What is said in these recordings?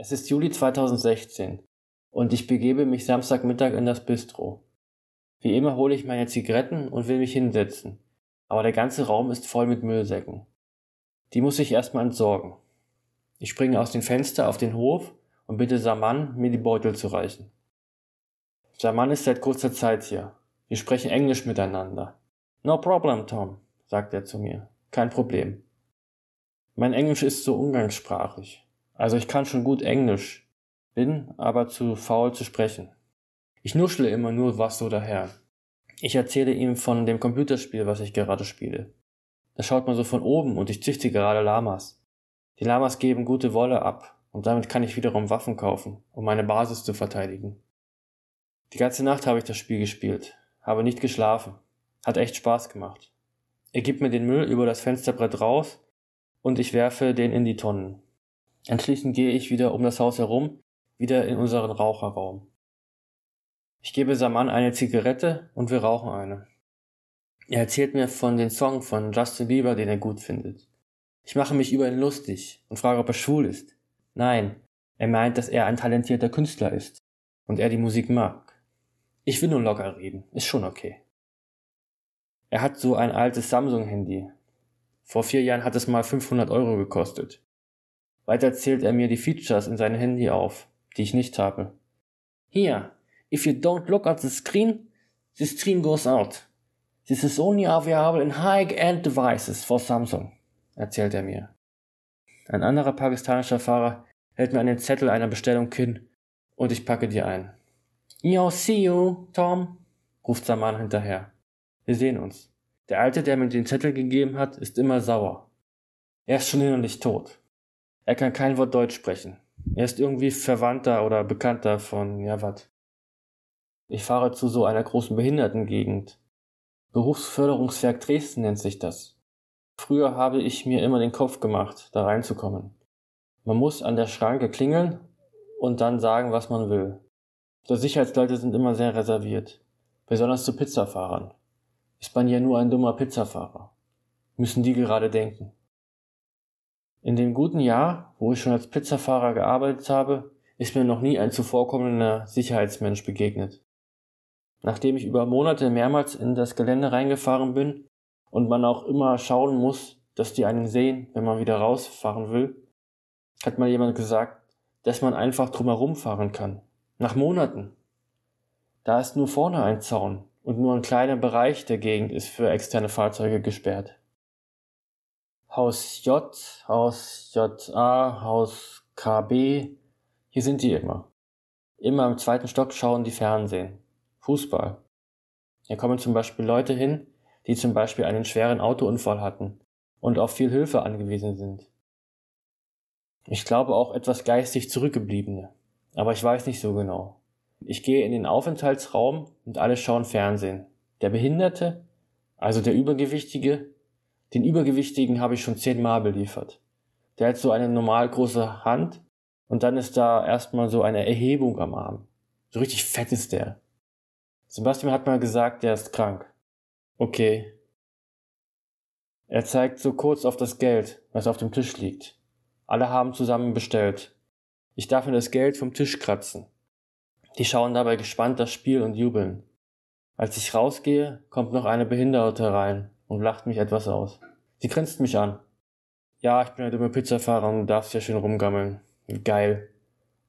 Es ist Juli 2016 und ich begebe mich Samstagmittag in das Bistro. Wie immer hole ich meine Zigaretten und will mich hinsetzen, aber der ganze Raum ist voll mit Müllsäcken. Die muss ich erstmal entsorgen. Ich springe aus dem Fenster auf den Hof und bitte Saman, mir die Beutel zu reichen. Saman ist seit kurzer Zeit hier. Wir sprechen Englisch miteinander. No problem, Tom, sagt er zu mir. Kein Problem. Mein Englisch ist so umgangssprachlich. Also ich kann schon gut Englisch, bin aber zu faul zu sprechen. Ich nuschle immer nur was so daher. Ich erzähle ihm von dem Computerspiel, was ich gerade spiele. Da schaut man so von oben und ich züchte gerade Lamas. Die Lamas geben gute Wolle ab und damit kann ich wiederum Waffen kaufen, um meine Basis zu verteidigen. Die ganze Nacht habe ich das Spiel gespielt, habe nicht geschlafen. Hat echt Spaß gemacht. Er gibt mir den Müll über das Fensterbrett raus und ich werfe den in die Tonnen. Anschließend gehe ich wieder um das Haus herum, wieder in unseren Raucherraum. Ich gebe Saman eine Zigarette und wir rauchen eine. Er erzählt mir von den Song von Justin Bieber, den er gut findet. Ich mache mich über ihn lustig und frage, ob er schwul ist. Nein, er meint, dass er ein talentierter Künstler ist und er die Musik mag. Ich will nur locker reden, ist schon okay. Er hat so ein altes Samsung-Handy. Vor vier Jahren hat es mal 500 Euro gekostet. Weiter zählt er mir die Features in seinem Handy auf, die ich nicht habe. Here, if you don't look at the screen, the screen goes out. This is only available in high-end devices for Samsung, erzählt er mir. Ein anderer pakistanischer Fahrer hält mir einen Zettel einer Bestellung hin und ich packe die ein. Yo, see you, Tom, ruft Saman hinterher. Wir sehen uns. Der Alte, der mir den Zettel gegeben hat, ist immer sauer. Er ist schon innerlich tot. Er kann kein Wort Deutsch sprechen. Er ist irgendwie Verwandter oder Bekannter von, ja, wat. Ich fahre zu so einer großen Behindertengegend. Berufsförderungswerk Dresden nennt sich das. Früher habe ich mir immer den Kopf gemacht, da reinzukommen. Man muss an der Schranke klingeln und dann sagen, was man will. Die Sicherheitsleute sind immer sehr reserviert. Besonders zu Pizzafahrern. Ist man ja nur ein dummer Pizzafahrer. Müssen die gerade denken. In dem guten Jahr, wo ich schon als Pizzafahrer gearbeitet habe, ist mir noch nie ein zuvorkommender Sicherheitsmensch begegnet. Nachdem ich über Monate mehrmals in das Gelände reingefahren bin und man auch immer schauen muss, dass die einen sehen, wenn man wieder rausfahren will, hat mal jemand gesagt, dass man einfach drumherum fahren kann. Nach Monaten. Da ist nur vorne ein Zaun und nur ein kleiner Bereich der Gegend ist für externe Fahrzeuge gesperrt. Haus J, Haus JA, Haus KB. Hier sind die immer. Immer im zweiten Stock schauen die Fernsehen. Fußball. Hier kommen zum Beispiel Leute hin, die zum Beispiel einen schweren Autounfall hatten und auf viel Hilfe angewiesen sind. Ich glaube auch etwas geistig Zurückgebliebene, aber ich weiß nicht so genau. Ich gehe in den Aufenthaltsraum und alle schauen Fernsehen. Der Behinderte, also der Übergewichtige, den Übergewichtigen habe ich schon zehnmal beliefert. Der hat so eine normal große Hand und dann ist da erstmal so eine Erhebung am Arm. So richtig fett ist der. Sebastian hat mal gesagt, der ist krank. Okay. Er zeigt so kurz auf das Geld, was auf dem Tisch liegt. Alle haben zusammen bestellt. Ich darf mir das Geld vom Tisch kratzen. Die schauen dabei gespannt das Spiel und jubeln. Als ich rausgehe, kommt noch eine Behinderte rein und lacht mich etwas aus. Sie grinst mich an. Ja, ich bin eine dumme Pizzafahrer und du darfst ja schön rumgammeln. Geil.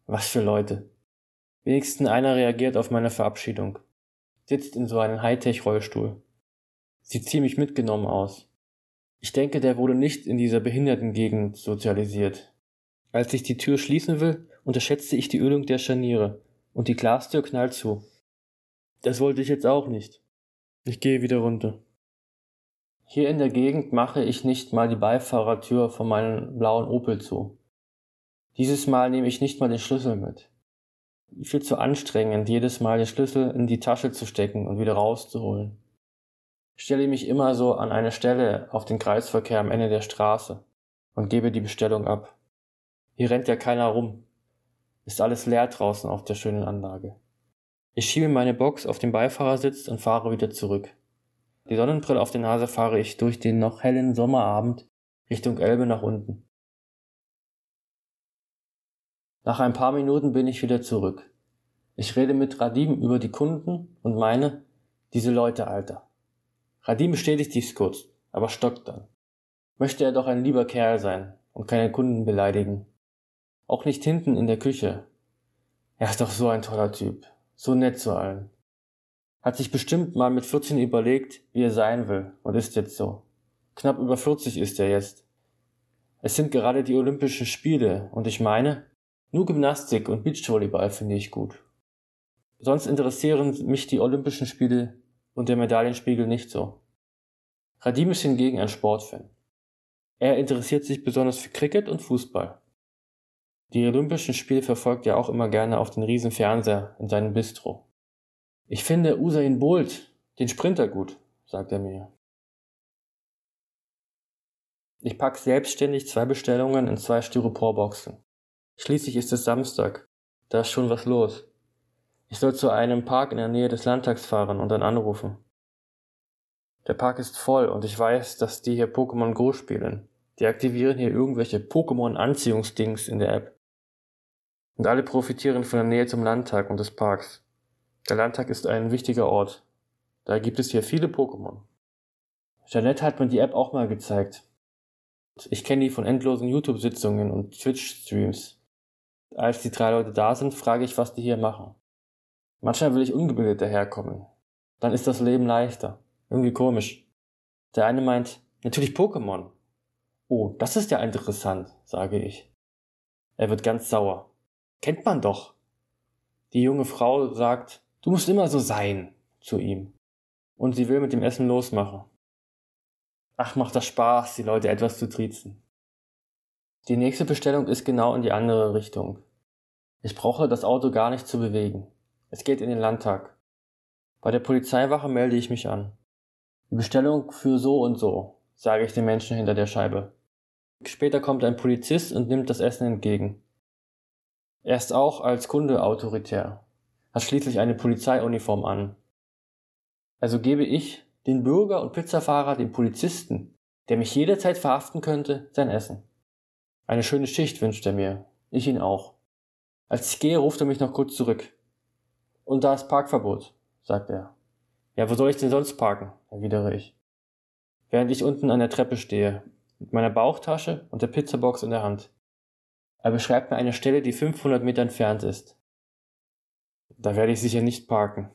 Was für Leute. Wenigstens einer reagiert auf meine Verabschiedung. Sitzt in so einem Hightech-Rollstuhl. Sieht ziemlich mitgenommen aus. Ich denke, der wurde nicht in dieser Behindertengegend sozialisiert. Als ich die Tür schließen will, unterschätze ich die Ölung der Scharniere und die Glastür knallt zu. Das wollte ich jetzt auch nicht. Ich gehe wieder runter. Hier in der Gegend mache ich nicht mal die Beifahrertür von meinem blauen Opel zu. Dieses Mal nehme ich nicht mal den Schlüssel mit. Viel zu anstrengend, jedes Mal den Schlüssel in die Tasche zu stecken und wieder rauszuholen. Ich stelle mich immer so an eine Stelle auf den Kreisverkehr am Ende der Straße und gebe die Bestellung ab. Hier rennt ja keiner rum. Ist alles leer draußen auf der schönen Anlage. Ich schiebe meine Box auf den Beifahrersitz und fahre wieder zurück. Die Sonnenbrille auf der Nase fahre ich durch den noch hellen Sommerabend Richtung Elbe nach unten. Nach ein paar Minuten bin ich wieder zurück. Ich rede mit Radim über die Kunden und meine, diese Leute, Alter. Radim bestätigt dies kurz, aber stockt dann. Möchte er doch ein lieber Kerl sein und keine Kunden beleidigen. Auch nicht hinten in der Küche. Er ist doch so ein toller Typ, so nett zu allen. Hat sich bestimmt mal mit 14 überlegt, wie er sein will und ist jetzt so. Knapp über 40 ist er jetzt. Es sind gerade die Olympischen Spiele und ich meine, nur Gymnastik und Beachvolleyball finde ich gut. Sonst interessieren mich die Olympischen Spiele und der Medaillenspiegel nicht so. Radim ist hingegen ein Sportfan. Er interessiert sich besonders für Cricket und Fußball. Die Olympischen Spiele verfolgt er auch immer gerne auf den riesen Fernseher in seinem Bistro. Ich finde Usain Bolt, den Sprinter gut, sagt er mir. Ich pack selbstständig zwei Bestellungen in zwei Styroporboxen. Schließlich ist es Samstag. Da ist schon was los. Ich soll zu einem Park in der Nähe des Landtags fahren und dann anrufen. Der Park ist voll und ich weiß, dass die hier Pokémon Go spielen. Die aktivieren hier irgendwelche Pokémon-Anziehungsdings in der App. Und alle profitieren von der Nähe zum Landtag und des Parks. Der Landtag ist ein wichtiger Ort. Da gibt es hier viele Pokémon. Jeanette hat mir die App auch mal gezeigt. Ich kenne die von endlosen YouTube-Sitzungen und Twitch-Streams. Als die drei Leute da sind, frage ich, was die hier machen. Manchmal will ich ungebildet daherkommen. Dann ist das Leben leichter. Irgendwie komisch. Der eine meint, natürlich Pokémon. Oh, das ist ja interessant, sage ich. Er wird ganz sauer. Kennt man doch. Die junge Frau sagt, Du musst immer so sein zu ihm. Und sie will mit dem Essen losmachen. Ach, macht das Spaß, die Leute etwas zu triezen. Die nächste Bestellung ist genau in die andere Richtung. Ich brauche das Auto gar nicht zu bewegen. Es geht in den Landtag. Bei der Polizeiwache melde ich mich an. Die Bestellung für so und so, sage ich den Menschen hinter der Scheibe. Später kommt ein Polizist und nimmt das Essen entgegen. Er ist auch als Kunde autoritär hat schließlich eine Polizeiuniform an. Also gebe ich, den Bürger und Pizzafahrer, dem Polizisten, der mich jederzeit verhaften könnte, sein Essen. Eine schöne Schicht wünscht er mir, ich ihn auch. Als ich gehe, ruft er mich noch kurz zurück. Und da ist Parkverbot, sagt er. Ja, wo soll ich denn sonst parken? erwidere ich. Während ich unten an der Treppe stehe, mit meiner Bauchtasche und der Pizzabox in der Hand. Er beschreibt mir eine Stelle, die 500 Meter entfernt ist. Da werde ich sicher nicht parken,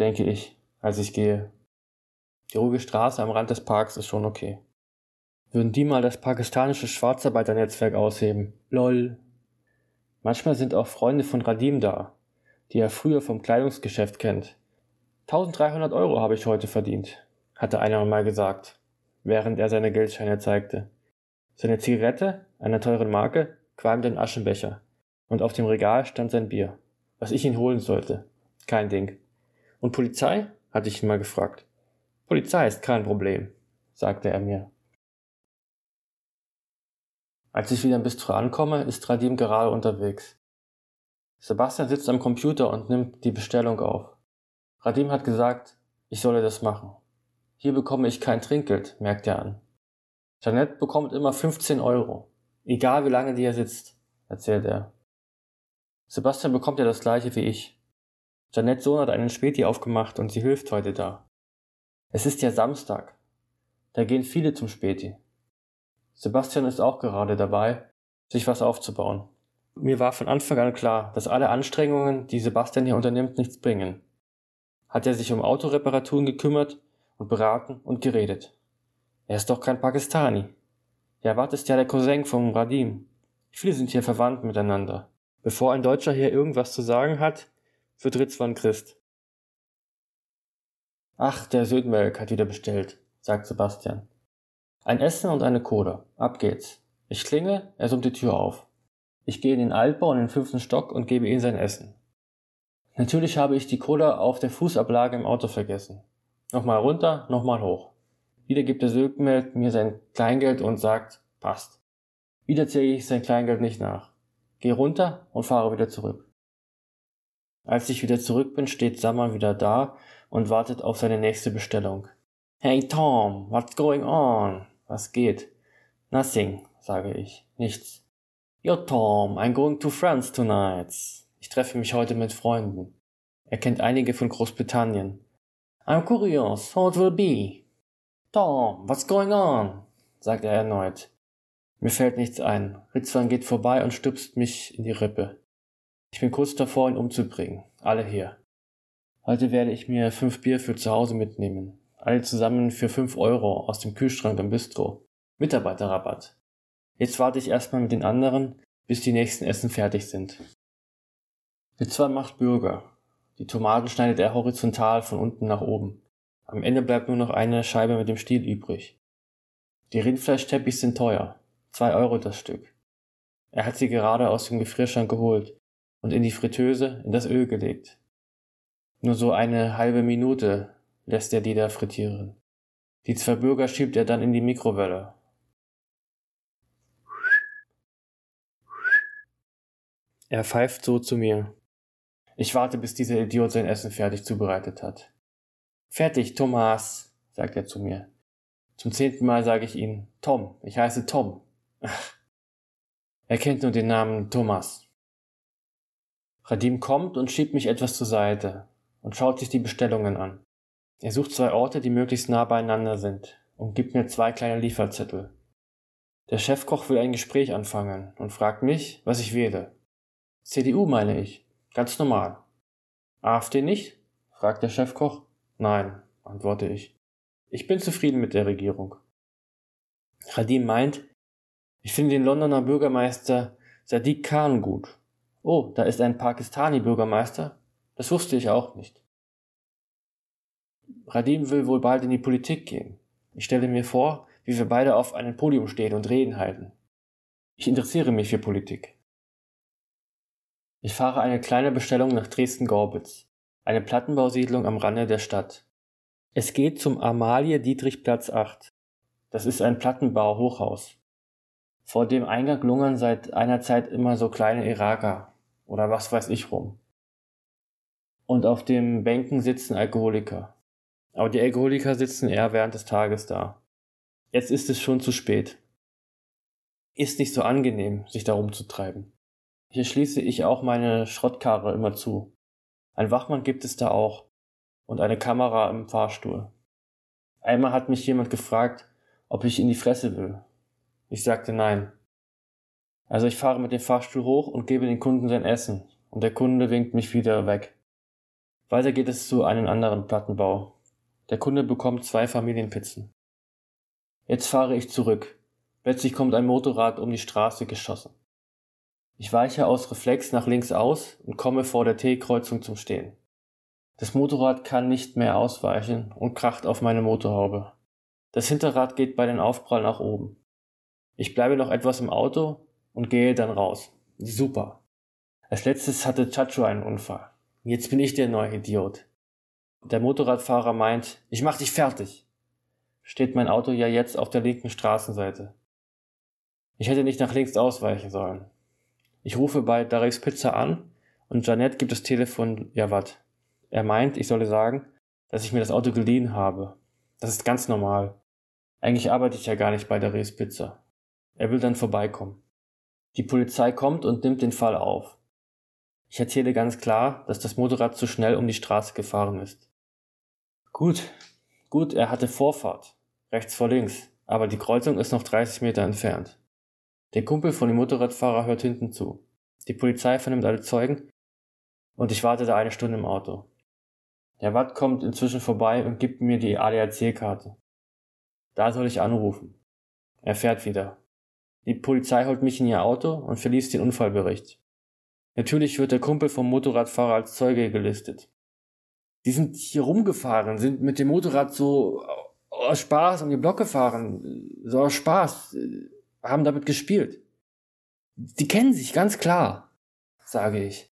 denke ich, als ich gehe. Die ruhige Straße am Rand des Parks ist schon okay. Würden die mal das pakistanische Schwarzarbeiternetzwerk ausheben? Lol. Manchmal sind auch Freunde von Radim da, die er früher vom Kleidungsgeschäft kennt. 1300 Euro habe ich heute verdient, hatte einer mal gesagt, während er seine Geldscheine zeigte. Seine Zigarette, einer teuren Marke, qualmte in Aschenbecher, und auf dem Regal stand sein Bier was ich ihn holen sollte. Kein Ding. Und Polizei? hatte ich ihn mal gefragt. Polizei ist kein Problem, sagte er mir. Als ich wieder im Bistro ankomme, ist Radim gerade unterwegs. Sebastian sitzt am Computer und nimmt die Bestellung auf. Radim hat gesagt, ich solle das machen. Hier bekomme ich kein Trinkgeld, merkt er an. Jeanette bekommt immer 15 Euro. Egal wie lange die hier sitzt, erzählt er. Sebastian bekommt ja das gleiche wie ich. Janettes Sohn hat einen Späti aufgemacht und sie hilft heute da. Es ist ja Samstag. Da gehen viele zum Späti. Sebastian ist auch gerade dabei, sich was aufzubauen. Mir war von Anfang an klar, dass alle Anstrengungen, die Sebastian hier unternimmt, nichts bringen. Hat er sich um Autoreparaturen gekümmert und beraten und geredet. Er ist doch kein Pakistani. Ja, Wat ist ja der Cousin vom Radim. Viele sind hier verwandt miteinander. Bevor ein Deutscher hier irgendwas zu sagen hat, wird Ritzwan Christ. Ach, der Södmelk hat wieder bestellt, sagt Sebastian. Ein Essen und eine Cola. Ab geht's. Ich klinge, er summt die Tür auf. Ich gehe in den Altbau in den fünften Stock und gebe ihm sein Essen. Natürlich habe ich die Cola auf der Fußablage im Auto vergessen. Nochmal runter, nochmal hoch. Wieder gibt der Södmelk mir sein Kleingeld und sagt, passt. Wieder zähle ich sein Kleingeld nicht nach. Geh runter und fahre wieder zurück. Als ich wieder zurück bin, steht Sammer wieder da und wartet auf seine nächste Bestellung. Hey Tom, what's going on? Was geht? Nothing, sage ich. Nichts. Yo, Tom, I'm going to France tonight. Ich treffe mich heute mit Freunden. Er kennt einige von Großbritannien. I'm curious how it will be. Tom, what's going on? sagt er erneut. Mir fällt nichts ein. Ritzwan geht vorbei und stupst mich in die Rippe. Ich bin kurz davor, ihn umzubringen. Alle hier. Heute werde ich mir fünf Bier für zu Hause mitnehmen. Alle zusammen für fünf Euro aus dem Kühlschrank im Bistro. Mitarbeiterrabatt. Jetzt warte ich erstmal mit den anderen, bis die nächsten Essen fertig sind. Ritzwan macht Bürger. Die Tomaten schneidet er horizontal von unten nach oben. Am Ende bleibt nur noch eine Scheibe mit dem Stiel übrig. Die Rindfleischteppich sind teuer. Zwei Euro das Stück. Er hat sie gerade aus dem Gefrierschrank geholt und in die Fritteuse in das Öl gelegt. Nur so eine halbe Minute lässt er die da frittieren. Die zwei Bürger schiebt er dann in die Mikrowelle. Er pfeift so zu mir. Ich warte, bis dieser Idiot sein Essen fertig zubereitet hat. Fertig, Thomas, sagt er zu mir. Zum zehnten Mal sage ich ihm, Tom, ich heiße Tom. Er kennt nur den Namen Thomas. Radim kommt und schiebt mich etwas zur Seite und schaut sich die Bestellungen an. Er sucht zwei Orte, die möglichst nah beieinander sind und gibt mir zwei kleine Lieferzettel. Der Chefkoch will ein Gespräch anfangen und fragt mich, was ich wähle. CDU meine ich. Ganz normal. AfD nicht? fragt der Chefkoch. Nein, antworte ich. Ich bin zufrieden mit der Regierung. Radim meint, ich finde den Londoner Bürgermeister Sadiq Khan gut. Oh, da ist ein Pakistani-Bürgermeister? Das wusste ich auch nicht. Radim will wohl bald in die Politik gehen. Ich stelle mir vor, wie wir beide auf einem Podium stehen und Reden halten. Ich interessiere mich für Politik. Ich fahre eine kleine Bestellung nach Dresden-Gorbitz, eine Plattenbausiedlung am Rande der Stadt. Es geht zum Amalie-Dietrich-Platz 8. Das ist ein Plattenbau-Hochhaus. Vor dem Eingang lungern seit einer Zeit immer so kleine Iraker oder was weiß ich rum. Und auf den Bänken sitzen Alkoholiker. Aber die Alkoholiker sitzen eher während des Tages da. Jetzt ist es schon zu spät. Ist nicht so angenehm, sich da rumzutreiben. Hier schließe ich auch meine Schrottkarre immer zu. Ein Wachmann gibt es da auch und eine Kamera im Fahrstuhl. Einmal hat mich jemand gefragt, ob ich in die Fresse will. Ich sagte nein. Also ich fahre mit dem Fahrstuhl hoch und gebe den Kunden sein Essen und der Kunde winkt mich wieder weg. Weiter geht es zu einem anderen Plattenbau. Der Kunde bekommt zwei Familienpizzen. Jetzt fahre ich zurück. Plötzlich kommt ein Motorrad um die Straße geschossen. Ich weiche aus Reflex nach links aus und komme vor der T-Kreuzung zum Stehen. Das Motorrad kann nicht mehr ausweichen und kracht auf meine Motorhaube. Das Hinterrad geht bei den Aufprall nach oben. Ich bleibe noch etwas im Auto und gehe dann raus. Super. Als letztes hatte Chacho einen Unfall. Jetzt bin ich der neue Idiot. Der Motorradfahrer meint, ich mach dich fertig. Steht mein Auto ja jetzt auf der linken Straßenseite. Ich hätte nicht nach links ausweichen sollen. Ich rufe bei Dareks Pizza an und Janet gibt das Telefon Jawad. Er meint, ich solle sagen, dass ich mir das Auto geliehen habe. Das ist ganz normal. Eigentlich arbeite ich ja gar nicht bei Dareks Pizza. Er will dann vorbeikommen. Die Polizei kommt und nimmt den Fall auf. Ich erzähle ganz klar, dass das Motorrad zu schnell um die Straße gefahren ist. Gut, gut, er hatte Vorfahrt, rechts vor links, aber die Kreuzung ist noch 30 Meter entfernt. Der Kumpel von dem Motorradfahrer hört hinten zu. Die Polizei vernimmt alle Zeugen und ich warte da eine Stunde im Auto. Der Watt kommt inzwischen vorbei und gibt mir die ADAC-Karte. Da soll ich anrufen. Er fährt wieder. Die Polizei holt mich in ihr Auto und verliest den Unfallbericht. Natürlich wird der Kumpel vom Motorradfahrer als Zeuge gelistet. Die sind hier rumgefahren, sind mit dem Motorrad so aus Spaß um den Block gefahren, so aus Spaß haben damit gespielt. Die kennen sich ganz klar, sage ich.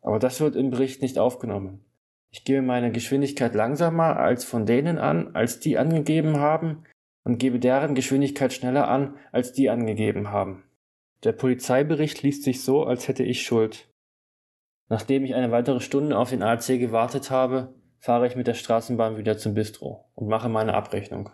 Aber das wird im Bericht nicht aufgenommen. Ich gebe meine Geschwindigkeit langsamer als von denen an, als die angegeben haben, und gebe deren Geschwindigkeit schneller an, als die angegeben haben. Der Polizeibericht liest sich so, als hätte ich Schuld. Nachdem ich eine weitere Stunde auf den AC gewartet habe, fahre ich mit der Straßenbahn wieder zum Bistro und mache meine Abrechnung.